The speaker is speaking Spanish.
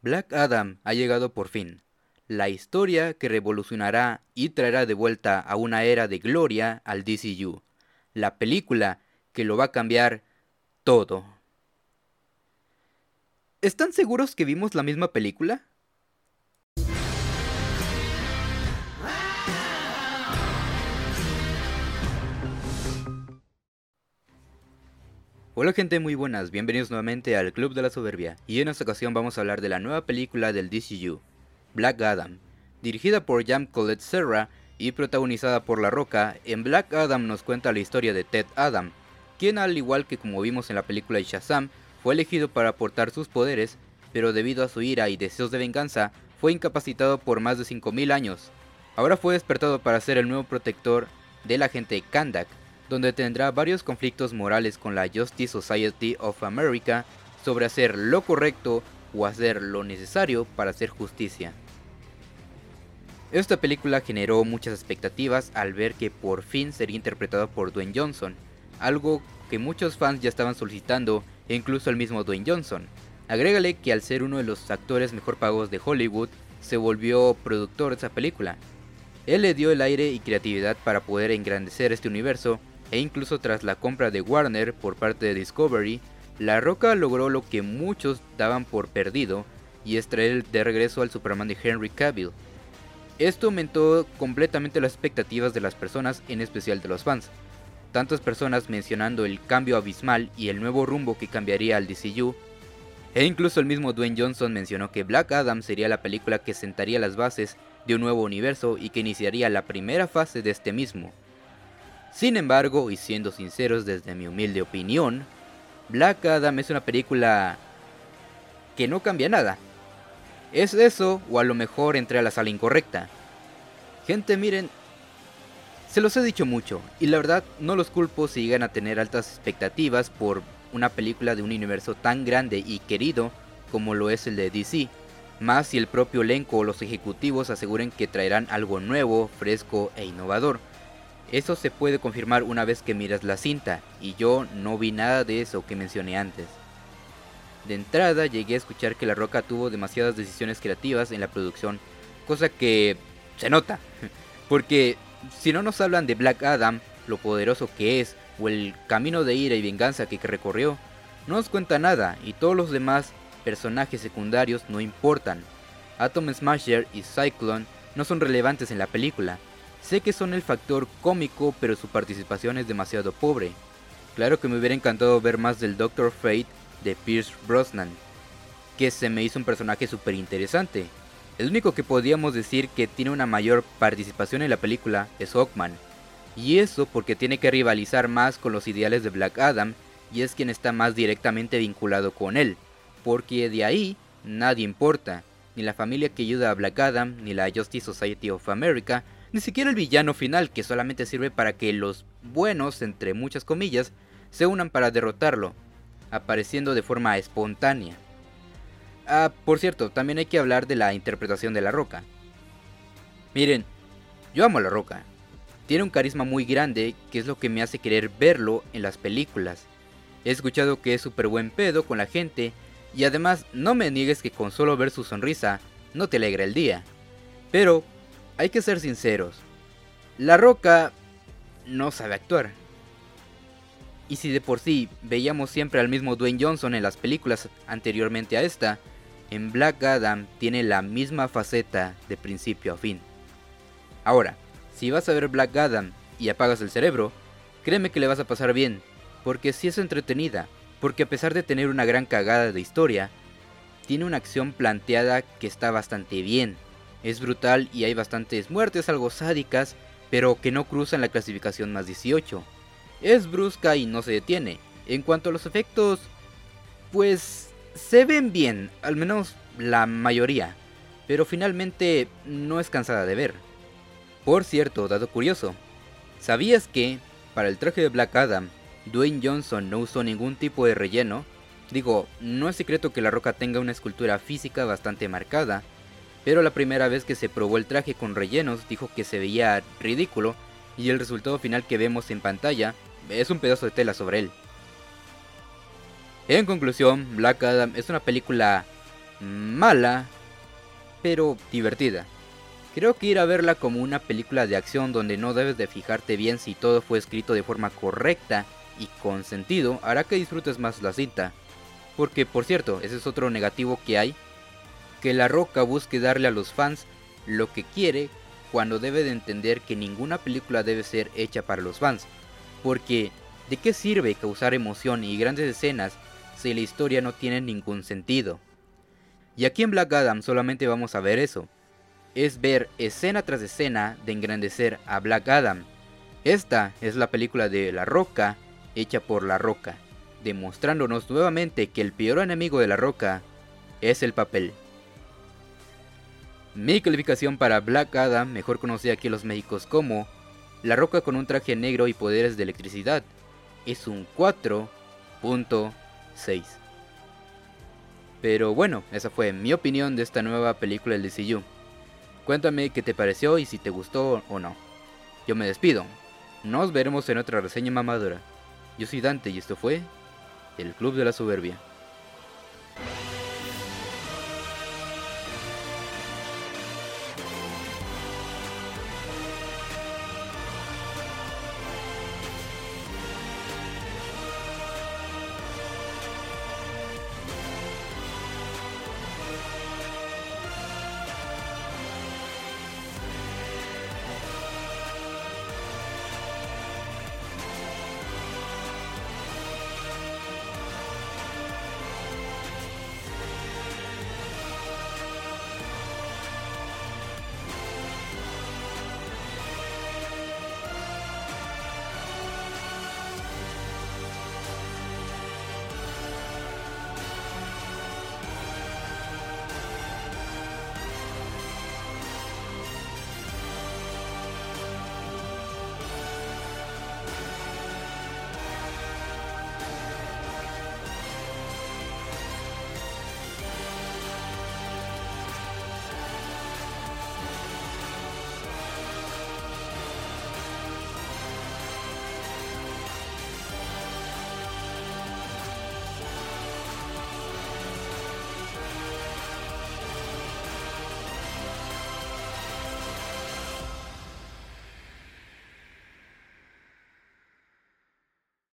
Black Adam ha llegado por fin, la historia que revolucionará y traerá de vuelta a una era de gloria al DCU, la película que lo va a cambiar todo. ¿Están seguros que vimos la misma película? Hola gente muy buenas, bienvenidos nuevamente al Club de la Soberbia y en esta ocasión vamos a hablar de la nueva película del DCU, Black Adam. Dirigida por Jam Colette Serra y protagonizada por La Roca, en Black Adam nos cuenta la historia de Ted Adam, quien al igual que como vimos en la película de Shazam, fue elegido para aportar sus poderes, pero debido a su ira y deseos de venganza, fue incapacitado por más de 5000 años. Ahora fue despertado para ser el nuevo protector del agente Kandak, donde tendrá varios conflictos morales con la Justice Society of America sobre hacer lo correcto o hacer lo necesario para hacer justicia. Esta película generó muchas expectativas al ver que por fin sería interpretado por Dwayne Johnson, algo que muchos fans ya estaban solicitando e incluso el mismo Dwayne Johnson. Agrégale que al ser uno de los actores mejor pagos de Hollywood, se volvió productor de esa película. Él le dio el aire y creatividad para poder engrandecer este universo e incluso tras la compra de Warner por parte de Discovery, La Roca logró lo que muchos daban por perdido y es traer de regreso al Superman de Henry Cavill. Esto aumentó completamente las expectativas de las personas, en especial de los fans. Tantas personas mencionando el cambio abismal y el nuevo rumbo que cambiaría al DCU, e incluso el mismo Dwayne Johnson mencionó que Black Adam sería la película que sentaría las bases de un nuevo universo y que iniciaría la primera fase de este mismo. Sin embargo, y siendo sinceros desde mi humilde opinión, Black Adam es una película que no cambia nada. Es eso, o a lo mejor entré a la sala incorrecta. Gente, miren, se los he dicho mucho, y la verdad no los culpo si llegan a tener altas expectativas por una película de un universo tan grande y querido como lo es el de DC, más si el propio elenco o los ejecutivos aseguren que traerán algo nuevo, fresco e innovador. Eso se puede confirmar una vez que miras la cinta, y yo no vi nada de eso que mencioné antes. De entrada llegué a escuchar que La Roca tuvo demasiadas decisiones creativas en la producción, cosa que se nota, porque si no nos hablan de Black Adam, lo poderoso que es, o el camino de ira y venganza que recorrió, no nos cuenta nada y todos los demás personajes secundarios no importan. Atom Smasher y Cyclone no son relevantes en la película, Sé que son el factor cómico, pero su participación es demasiado pobre. Claro que me hubiera encantado ver más del Doctor Fate de Pierce Brosnan, que se me hizo un personaje súper interesante. El único que podríamos decir que tiene una mayor participación en la película es Hawkman, y eso porque tiene que rivalizar más con los ideales de Black Adam y es quien está más directamente vinculado con él, porque de ahí nadie importa, ni la familia que ayuda a Black Adam, ni la Justice Society of America, ni siquiera el villano final que solamente sirve para que los buenos, entre muchas comillas, se unan para derrotarlo, apareciendo de forma espontánea. Ah, por cierto, también hay que hablar de la interpretación de La Roca. Miren, yo amo La Roca. Tiene un carisma muy grande que es lo que me hace querer verlo en las películas. He escuchado que es súper buen pedo con la gente y además no me niegues que con solo ver su sonrisa no te alegra el día. Pero hay que ser sinceros. La Roca no sabe actuar. Y si de por sí veíamos siempre al mismo Dwayne Johnson en las películas anteriormente a esta, en Black Adam tiene la misma faceta de principio a fin. Ahora, si vas a ver Black Adam y apagas el cerebro, créeme que le vas a pasar bien, porque si es entretenida, porque a pesar de tener una gran cagada de historia, tiene una acción planteada que está bastante bien es brutal y hay bastantes muertes algo sádicas, pero que no cruzan la clasificación más 18. Es brusca y no se detiene. En cuanto a los efectos, pues se ven bien, al menos la mayoría, pero finalmente no es cansada de ver. Por cierto, dado curioso, ¿sabías que para el traje de Black Adam, Dwayne Johnson no usó ningún tipo de relleno? Digo, no es secreto que la roca tenga una escultura física bastante marcada, pero la primera vez que se probó el traje con rellenos dijo que se veía ridículo y el resultado final que vemos en pantalla es un pedazo de tela sobre él. En conclusión, Black Adam es una película mala, pero divertida. Creo que ir a verla como una película de acción donde no debes de fijarte bien si todo fue escrito de forma correcta y con sentido hará que disfrutes más la cinta. Porque por cierto, ese es otro negativo que hay, que La Roca busque darle a los fans lo que quiere cuando debe de entender que ninguna película debe ser hecha para los fans. Porque, ¿de qué sirve causar emoción y grandes escenas si la historia no tiene ningún sentido? Y aquí en Black Adam solamente vamos a ver eso. Es ver escena tras escena de engrandecer a Black Adam. Esta es la película de La Roca hecha por La Roca, demostrándonos nuevamente que el peor enemigo de La Roca es el papel. Mi calificación para Black Adam, mejor conocida aquí en los Méxicos como La Roca con un traje negro y poderes de electricidad, es un 4.6. Pero bueno, esa fue mi opinión de esta nueva película del DCU. Cuéntame qué te pareció y si te gustó o no. Yo me despido. Nos veremos en otra reseña mamadura. Yo soy Dante y esto fue El Club de la Soberbia.